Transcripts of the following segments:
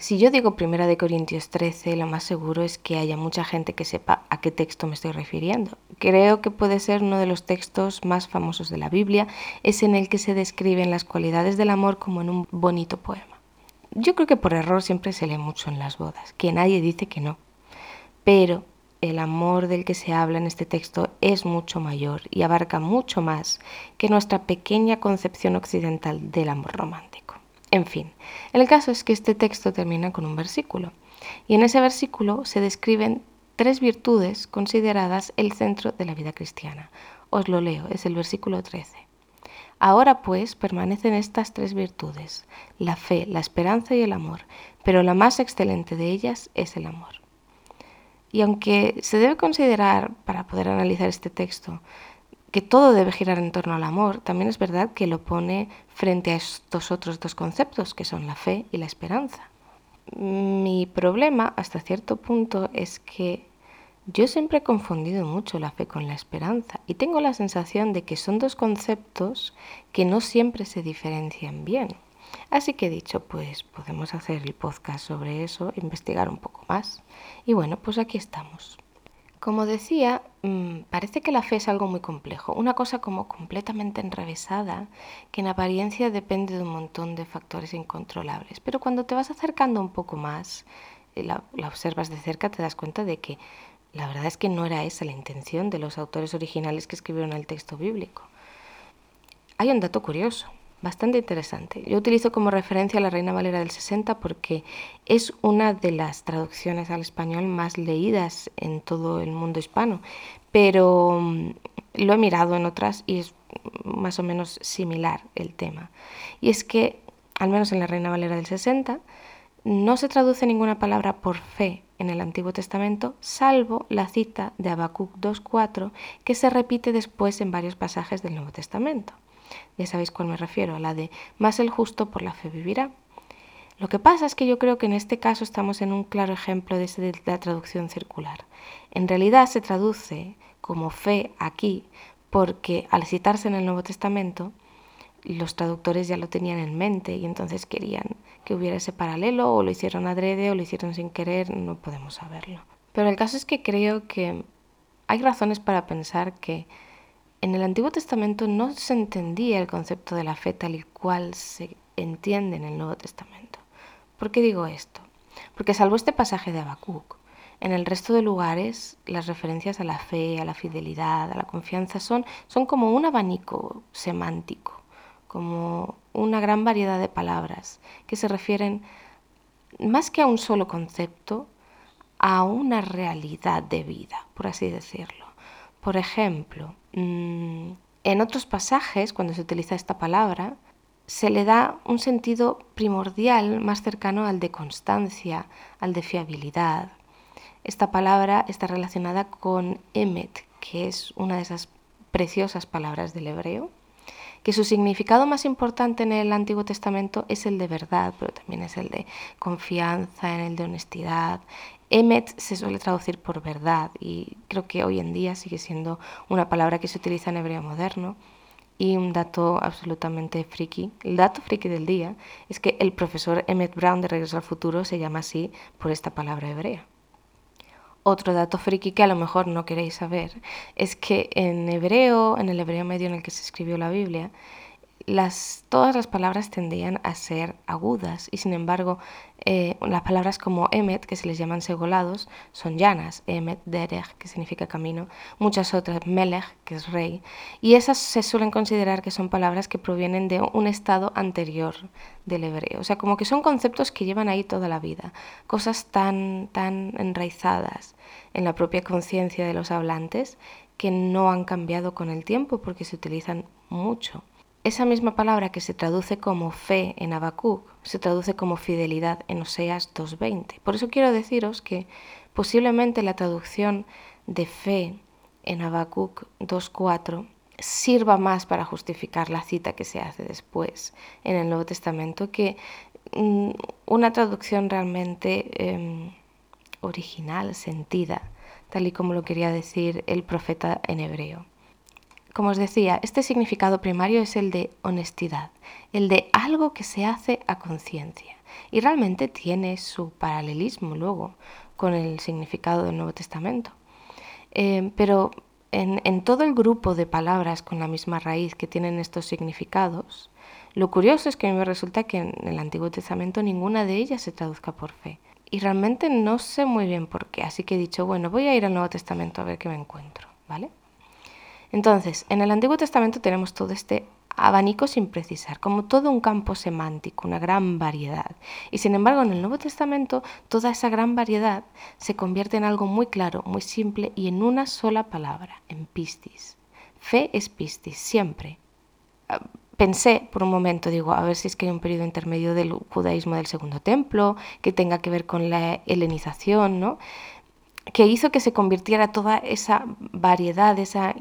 si yo digo Primera de Corintios 13, lo más seguro es que haya mucha gente que sepa a qué texto me estoy refiriendo. Creo que puede ser uno de los textos más famosos de la Biblia, es en el que se describen las cualidades del amor como en un bonito poema. Yo creo que por error siempre se lee mucho en las bodas, que nadie dice que no. Pero el amor del que se habla en este texto es mucho mayor y abarca mucho más que nuestra pequeña concepción occidental del amor romántico. En fin, el caso es que este texto termina con un versículo y en ese versículo se describen tres virtudes consideradas el centro de la vida cristiana. Os lo leo, es el versículo 13. Ahora pues permanecen estas tres virtudes, la fe, la esperanza y el amor, pero la más excelente de ellas es el amor. Y aunque se debe considerar, para poder analizar este texto, que todo debe girar en torno al amor, también es verdad que lo pone frente a estos otros dos conceptos, que son la fe y la esperanza. Mi problema, hasta cierto punto, es que yo siempre he confundido mucho la fe con la esperanza y tengo la sensación de que son dos conceptos que no siempre se diferencian bien. Así que he dicho, pues podemos hacer el podcast sobre eso, investigar un poco más. Y bueno, pues aquí estamos. Como decía, mm, parece que la fe es algo muy complejo, una cosa como completamente enrevesada, que en apariencia depende de un montón de factores incontrolables. Pero cuando te vas acercando un poco más, eh, la, la observas de cerca, te das cuenta de que la verdad es que no era esa la intención de los autores originales que escribieron el texto bíblico. Hay un dato curioso bastante interesante. Yo utilizo como referencia la Reina Valera del 60 porque es una de las traducciones al español más leídas en todo el mundo hispano, pero mm, lo he mirado en otras y es más o menos similar el tema. Y es que, al menos en la Reina Valera del 60, no se traduce ninguna palabra por fe en el Antiguo Testamento, salvo la cita de Habacuc 2.4, que se repite después en varios pasajes del Nuevo Testamento. Ya sabéis cuál me refiero, a la de más el justo por la fe vivirá. Lo que pasa es que yo creo que en este caso estamos en un claro ejemplo de la traducción circular. En realidad se traduce como fe aquí porque al citarse en el Nuevo Testamento los traductores ya lo tenían en mente y entonces querían que hubiera ese paralelo o lo hicieron adrede o lo hicieron sin querer, no podemos saberlo. Pero el caso es que creo que hay razones para pensar que en el Antiguo Testamento no se entendía el concepto de la fe tal y cual se entiende en el Nuevo Testamento. ¿Por qué digo esto? Porque salvo este pasaje de Habacuc, en el resto de lugares las referencias a la fe, a la fidelidad, a la confianza son, son como un abanico semántico, como una gran variedad de palabras que se refieren más que a un solo concepto, a una realidad de vida, por así decirlo. Por ejemplo, mm, en otros pasajes, cuando se utiliza esta palabra, se le da un sentido primordial más cercano al de constancia, al de fiabilidad. Esta palabra está relacionada con emet, que es una de esas preciosas palabras del hebreo, que su significado más importante en el Antiguo Testamento es el de verdad, pero también es el de confianza, en el de honestidad, Emet se suele traducir por verdad y creo que hoy en día sigue siendo una palabra que se utiliza en hebreo moderno. Y un dato absolutamente friki, el dato friki del día, es que el profesor Emmett Brown de Regreso al Futuro se llama así por esta palabra hebrea. Otro dato friki que a lo mejor no queréis saber es que en hebreo, en el hebreo medio en el que se escribió la Biblia, las, todas las palabras tendían a ser agudas y sin embargo eh, las palabras como emet, que se les llaman segolados, son llanas, emet, derech, que significa camino, muchas otras, melech, que es rey, y esas se suelen considerar que son palabras que provienen de un estado anterior del hebreo, o sea, como que son conceptos que llevan ahí toda la vida, cosas tan, tan enraizadas en la propia conciencia de los hablantes que no han cambiado con el tiempo porque se utilizan mucho. Esa misma palabra que se traduce como fe en Habacuc se traduce como fidelidad en Oseas 2.20. Por eso quiero deciros que posiblemente la traducción de fe en Habacuc 2.4 sirva más para justificar la cita que se hace después en el Nuevo Testamento que mm, una traducción realmente em, original, sentida, tal y como lo quería decir el profeta en hebreo. Como os decía, este significado primario es el de honestidad, el de algo que se hace a conciencia. Y realmente tiene su paralelismo luego con el significado del Nuevo Testamento. Eh, pero en, en, todo el grupo de palabras con la misma raíz que tienen estos significados, lo curioso es que a mí me resulta que en el Antiguo Testamento ninguna de ellas se traduzca por fe. Y realmente no sé muy bien por qué, así que he dicho, bueno, voy a ir al Nuevo Testamento a ver qué me encuentro, ¿vale? Entonces, en el Antiguo Testamento tenemos todo este abanico sin precisar, como todo un campo semántico, una gran variedad. Y sin embargo, en el Nuevo Testamento, toda esa gran variedad se convierte en algo muy claro, muy simple y en una sola palabra, en pistis. Fe es pistis, siempre. Ah, pensé por un momento, digo, a ver si es que hay un periodo intermedio del judaísmo del Segundo Templo, que tenga que ver con la helenización, ¿no? Que hizo que se convirtiera toda esa variedad, esa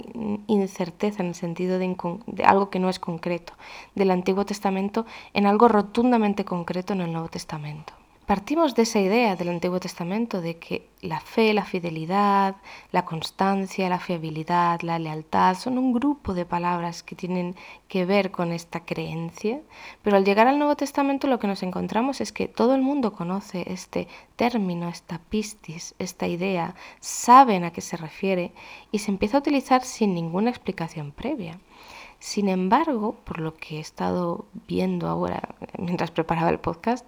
incerteza en el sentido de, de, algo que no es concreto del Antiguo Testamento en algo rotundamente concreto en el Nuevo Testamento. Partimos de esa idea del Antiguo Testamento de que la fe, la fidelidad, la constancia, la fiabilidad, la lealtad son un grupo de palabras que tienen que ver con esta creencia, pero al llegar al Nuevo Testamento lo que nos encontramos es que todo el mundo conoce este término, esta pistis, esta idea, saben a qué se refiere y se empieza a utilizar sin ninguna explicación previa. Sin embargo, por lo que he estado viendo ahora mientras preparaba el podcast,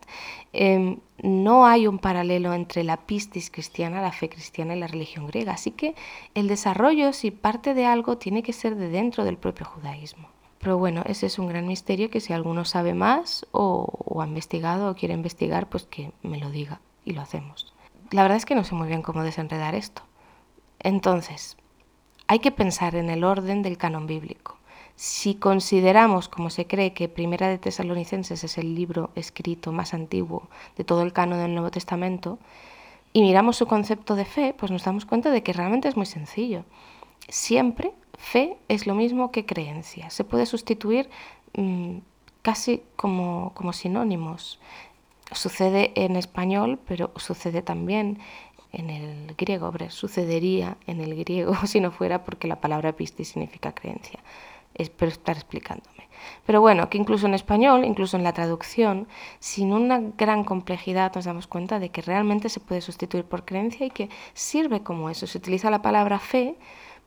em, no hay un paralelo entre la pistis cristiana, la fe cristiana y la religión griega. Así que el desarrollo, si parte de algo, tiene que ser de dentro del propio judaísmo. Pero bueno, ese es un gran misterio que si alguno sabe más o, o ha investigado o quiere investigar, pues que me lo diga y lo hacemos. La verdad es que no sé muy bien cómo desenredar esto. Entonces, hay que pensar en el orden del canon bíblico. Si consideramos, como se cree, que Primera de Tesalonicenses es el libro escrito más antiguo de todo el canon del Nuevo Testamento, y miramos su concepto de fe, pues nos damos cuenta de que realmente es muy sencillo. Siempre fe es lo mismo que creencia. Se puede sustituir mmm, casi como, como sinónimos. Sucede en español, pero sucede también en el griego. Sucedería en el griego si no fuera porque la palabra pisti significa creencia espero estar explicándome. Pero bueno, que incluso en español, incluso en la traducción, sin una gran complejidad nos damos cuenta de que realmente se puede sustituir por creencia y que sirve como eso. Se utiliza la palabra fe,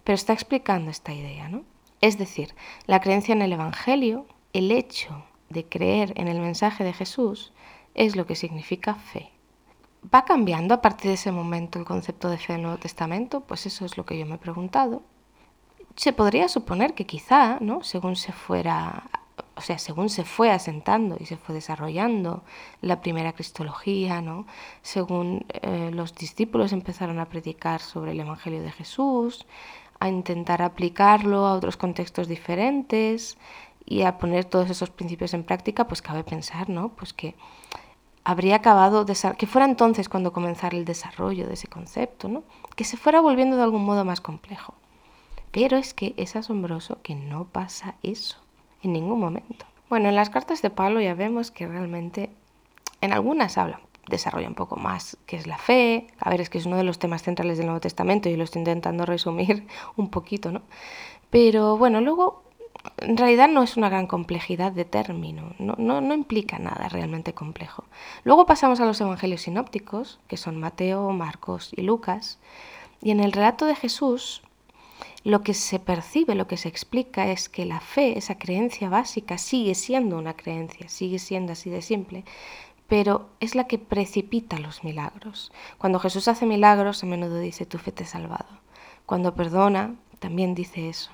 pero está explicando esta idea, ¿no? Es decir, la creencia en el Evangelio, el hecho de creer en el mensaje de Jesús, es lo que significa fe. ¿Va cambiando a partir de ese momento el concepto de fe en el Nuevo Testamento? Pues eso es lo que yo me he preguntado se podría suponer que quizá, ¿no? según se fuera, o sea, según se fue asentando y se fue desarrollando la primera cristología, ¿no? según eh, los discípulos empezaron a predicar sobre el Evangelio de Jesús, a intentar aplicarlo a otros contextos diferentes y a poner todos esos principios en práctica, pues cabe pensar, ¿no? Pues que habría acabado, que fuera entonces cuando comenzara el desarrollo de ese concepto, ¿no? Que se fuera volviendo de algún modo más complejo. Pero es que es asombroso que no pasa eso en ningún momento. Bueno, en las cartas de Pablo ya vemos que realmente en algunas hablan, desarrolla un poco más qué es la fe. A ver, es que es uno de los temas centrales del Nuevo Testamento y lo estoy intentando resumir un poquito, ¿no? Pero bueno, luego en realidad no es una gran complejidad de término, no, no, no, implica nada realmente complejo. Luego pasamos a los evangelios sinópticos, que son Mateo, Marcos y Lucas, y en el relato de Jesús lo que se percibe, lo que se explica es que la fe, esa creencia básica, sigue siendo una creencia, sigue siendo así de simple, pero es la que precipita los milagros. Cuando Jesús hace milagros, a menudo dice, tu fe te ha salvado. Cuando perdona, también dice eso.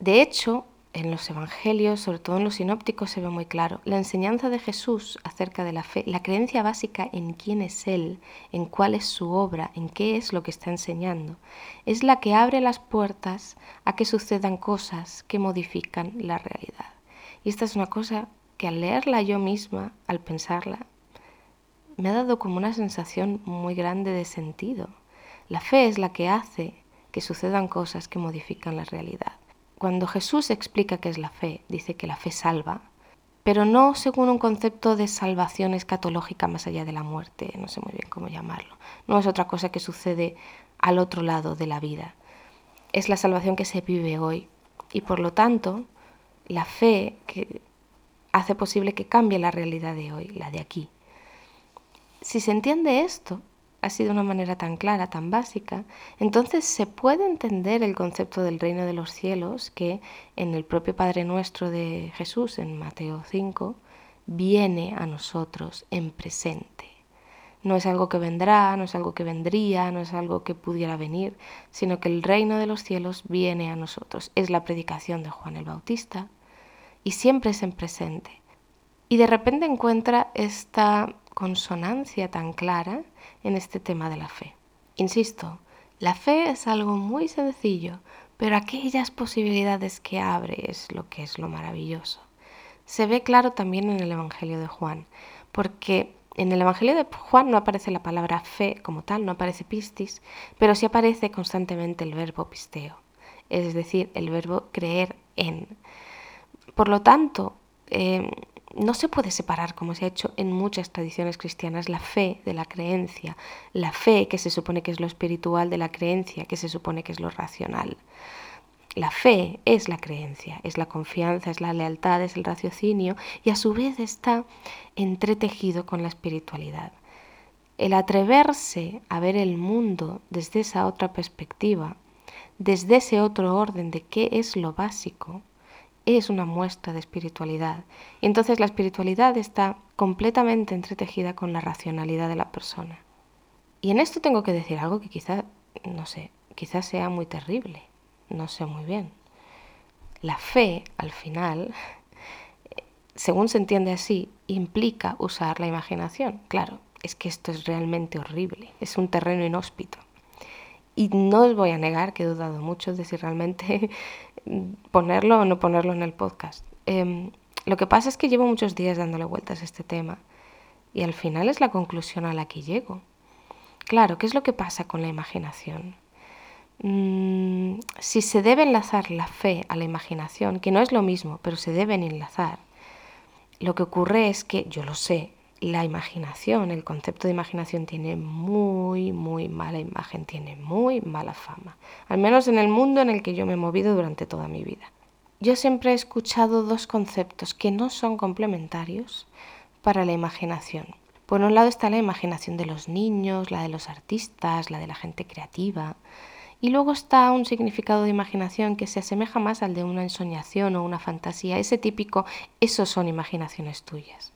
De hecho, en los evangelios, sobre todo en los sinópticos, se ve muy claro. La enseñanza de Jesús acerca de la fe, la creencia básica en quién es Él, en cuál es su obra, en qué es lo que está enseñando, es la que abre las puertas a que sucedan cosas que modifican la realidad. Y esta es una cosa que al leerla yo misma, al pensarla, me ha dado como una sensación muy grande de sentido. La fe es la que hace que sucedan cosas que modifican la realidad. Cuando Jesús explica qué es la fe, dice que la fe salva, pero no según un concepto de salvación escatológica más allá de la muerte, no sé muy bien cómo llamarlo. No es otra cosa que sucede al otro lado de la vida. Es la salvación que se vive hoy. y por lo tanto la fe que hace posible que cambie la realidad de hoy, la de aquí. Si se entiende esto, así de una manera tan clara, tan básica, entonces se puede entender el concepto del reino de los cielos que en el propio Padre Nuestro de Jesús, en Mateo 5, viene a nosotros en presente. No es algo que vendrá, no es algo que vendría, no es algo que pudiera venir, sino que el reino de los cielos viene a nosotros. Es la predicación de Juan el Bautista y siempre es en presente. Y de repente encuentra esta consonancia tan clara en este tema de la fe. Insisto, la fe es algo muy sencillo, pero aquellas posibilidades que abre es lo que es lo maravilloso. Se ve claro también en el Evangelio de Juan, porque en el Evangelio de Juan no aparece la palabra fe como tal, no aparece pistis, pero sí aparece constantemente el verbo pisteo, es decir, el verbo creer en. Por lo tanto, eh, no se puede separar, como se ha hecho en muchas tradiciones cristianas, la fe de la creencia, la fe que se supone que es lo espiritual de la creencia, que se supone que es lo racional. La fe es la creencia, es la confianza, es la lealtad, es el raciocinio y a su vez está entretejido con la espiritualidad. El atreverse a ver el mundo desde esa otra perspectiva, desde ese otro orden de qué es lo básico, es una muestra de espiritualidad. Y entonces la espiritualidad está completamente entretejida con la racionalidad de la persona. Y en esto tengo que decir algo que quizá, no sé, quizás sea muy terrible, no sé muy bien. La fe, al final, según se entiende así, implica usar la imaginación. Claro, es que esto es realmente horrible, es un terreno inhóspito. Y no os voy a negar que he dudado mucho de si realmente ponerlo o no ponerlo en el podcast. Em, lo que pasa es que llevo muchos días dándole vueltas a este tema y al final es la conclusión a la que llego. Claro, ¿qué es lo que pasa con la imaginación? Mm, si se debe enlazar la fe a la imaginación, que no es lo mismo, pero se deben enlazar, lo que ocurre es que, yo lo sé, la imaginación, el concepto de imaginación tiene muy, muy mala imagen, tiene muy mala fama, al menos en el mundo en el que yo me he movido durante toda mi vida. Yo siempre he escuchado dos conceptos que no son complementarios para la imaginación. Por un lado está la imaginación de los niños, la de los artistas, la de la gente creativa, y luego está un significado de imaginación que se asemeja más al de una ensoñación o una fantasía, ese típico, esos son imaginaciones tuyas.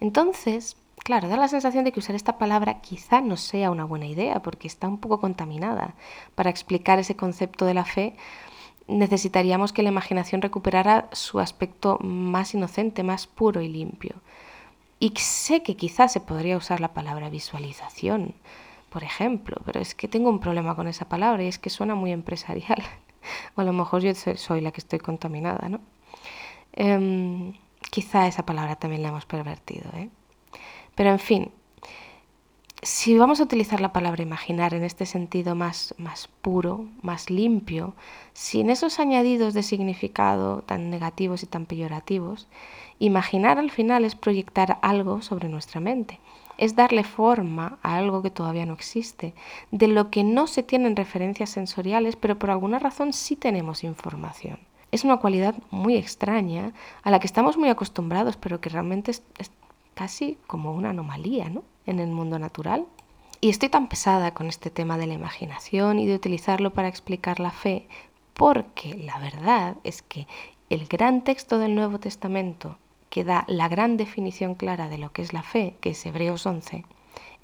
Entonces, claro, da la sensación de que usar esta palabra quizá no sea una buena idea porque está un poco contaminada. Para explicar ese concepto de la fe necesitaríamos que la imaginación recuperara su aspecto más inocente, más puro y limpio. Y sé que quizás se podría usar la palabra visualización, por ejemplo, pero es que tengo un problema con esa palabra y es que suena muy empresarial. o a lo mejor yo soy la que estoy contaminada, ¿no? Em, quizá esa palabra también la hemos pervertido. ¿eh? Pero en fin, si vamos a utilizar la palabra imaginar en este sentido más, más puro, más limpio, sin esos añadidos de significado tan negativos y tan peyorativos, imaginar al final es proyectar algo sobre nuestra mente, es darle forma a algo que todavía no existe, de lo que no se tienen referencias sensoriales, pero por alguna razón sí tenemos información es una cualidad muy extraña a la que estamos muy acostumbrados, pero que realmente es, casi como una anomalía ¿no? en el mundo natural. Y estoy tan pesada con este tema de la imaginación y de utilizarlo para explicar la fe, porque la verdad es que el gran texto del Nuevo Testamento que da la gran definición clara de lo que es la fe, que es Hebreos 11,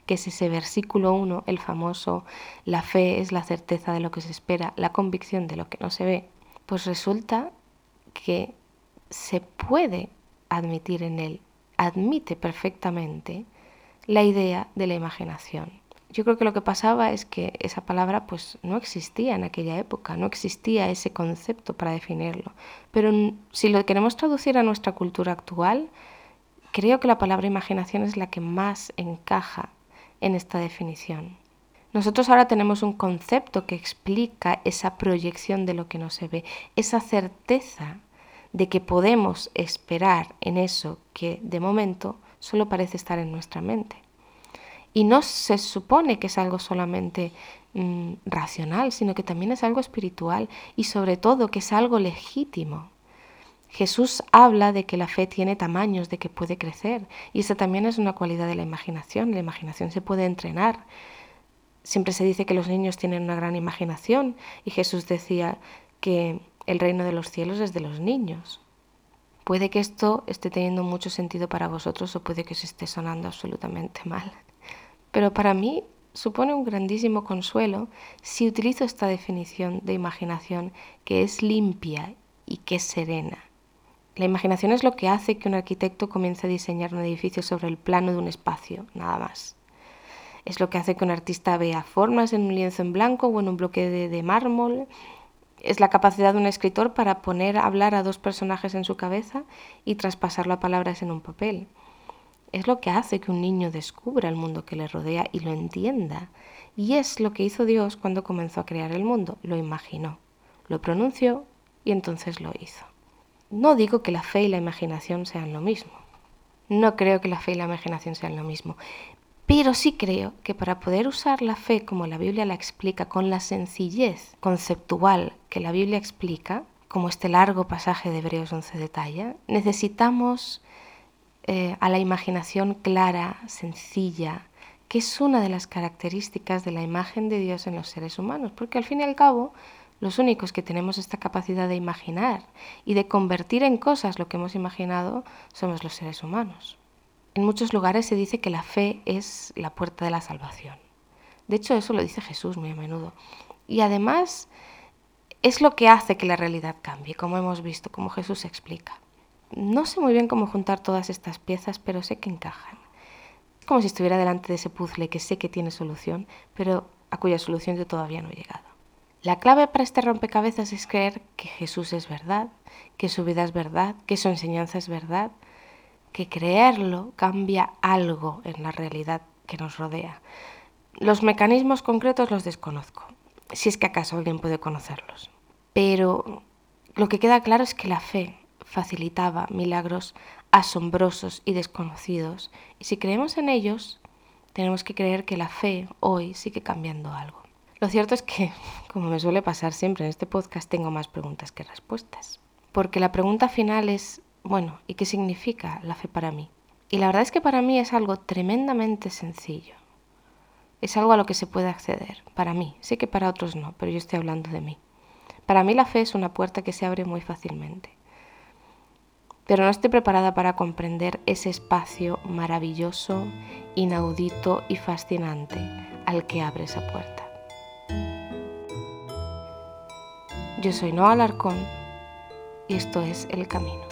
que es ese versículo 1, el famoso, la fe es la certeza de lo que se espera, la convicción de lo que no se ve, pues resulta que se puede admitir en él, admite perfectamente la idea de la imaginación. Yo creo que lo que pasaba es que esa palabra pues no existía en aquella época, no existía ese concepto para definirlo. Pero si lo queremos traducir a nuestra cultura actual, creo que la palabra imaginación es la que más encaja en esta definición. Nosotros ahora tenemos un concepto que explica esa proyección de lo que no se ve, esa certeza de que podemos esperar en eso que de momento solo parece estar en nuestra mente. Y no se supone que es algo solamente mm, racional, sino que también es algo espiritual y sobre todo que es algo legítimo. Jesús habla de que la fe tiene tamaños, de que puede crecer, y esa también es una cualidad de la imaginación. La imaginación se puede entrenar. Siempre se dice que los niños tienen una gran imaginación, y Jesús decía que el reino de los cielos es de los niños. Puede que esto esté teniendo mucho sentido para vosotros o puede que os esté sonando absolutamente mal. Pero para mí supone un grandísimo consuelo si utilizo esta definición de imaginación que es limpia y que es serena. La imaginación es lo que hace que un arquitecto comience a diseñar un edificio sobre el plano de un espacio, nada más. Es lo que hace que un artista vea formas en un lienzo en blanco o en un bloque de, mármol. Es la capacidad de un escritor para poner a hablar a dos personajes en su cabeza y traspasarlo a palabras en un papel. Es lo que hace que un niño descubra el mundo que le rodea y lo entienda. Y es lo que hizo Dios cuando comenzó a crear el mundo. Lo imaginó, lo pronunció y entonces lo hizo. No digo que la fe y la imaginación sean lo mismo. No creo que la fe y la imaginación sean lo mismo. Pero sí creo que para poder usar la fe como la Biblia la explica, con la sencillez conceptual que la Biblia explica, como este largo pasaje de Hebreos 11 detalla, necesitamos eh, a la imaginación clara, sencilla, que es una de las características de la imagen de Dios en los seres humanos, porque al fin y al cabo los únicos que tenemos esta capacidad de imaginar y de convertir en cosas lo que hemos imaginado somos los seres humanos. En muchos lugares se dice que la fe es la puerta de la salvación. De hecho, eso lo dice Jesús muy a menudo. Y además es lo que hace que la realidad cambie, como hemos visto, como Jesús explica. No sé muy bien cómo juntar todas estas piezas, pero sé que encajan. Es como si estuviera delante de ese puzzle que sé que tiene solución, pero a cuya solución yo todavía no he llegado. La clave para este rompecabezas es creer que Jesús es verdad, que su vida es verdad, que su enseñanza es verdad, que creerlo cambia algo en la realidad que nos rodea. Los mecanismos concretos los desconozco, si es que acaso alguien puede conocerlos. Pero lo que queda claro es que la fe facilitaba milagros asombrosos y desconocidos, y si creemos en ellos, tenemos que creer que la fe hoy sigue cambiando algo. Lo cierto es que, como me suele pasar siempre en este podcast, tengo más preguntas que respuestas. Porque la pregunta final es, bueno, ¿y qué significa la fe para mí? Y la verdad es que para mí es algo tremendamente sencillo. Es algo a lo que se puede acceder, para mí. Sé que para otros no, pero yo estoy hablando de mí. Para mí la fe es una puerta que se abre muy fácilmente. Pero no estoy preparada para comprender ese espacio maravilloso, inaudito y fascinante al que abre esa puerta. Yo soy Noah Alarcón y esto es El Camino.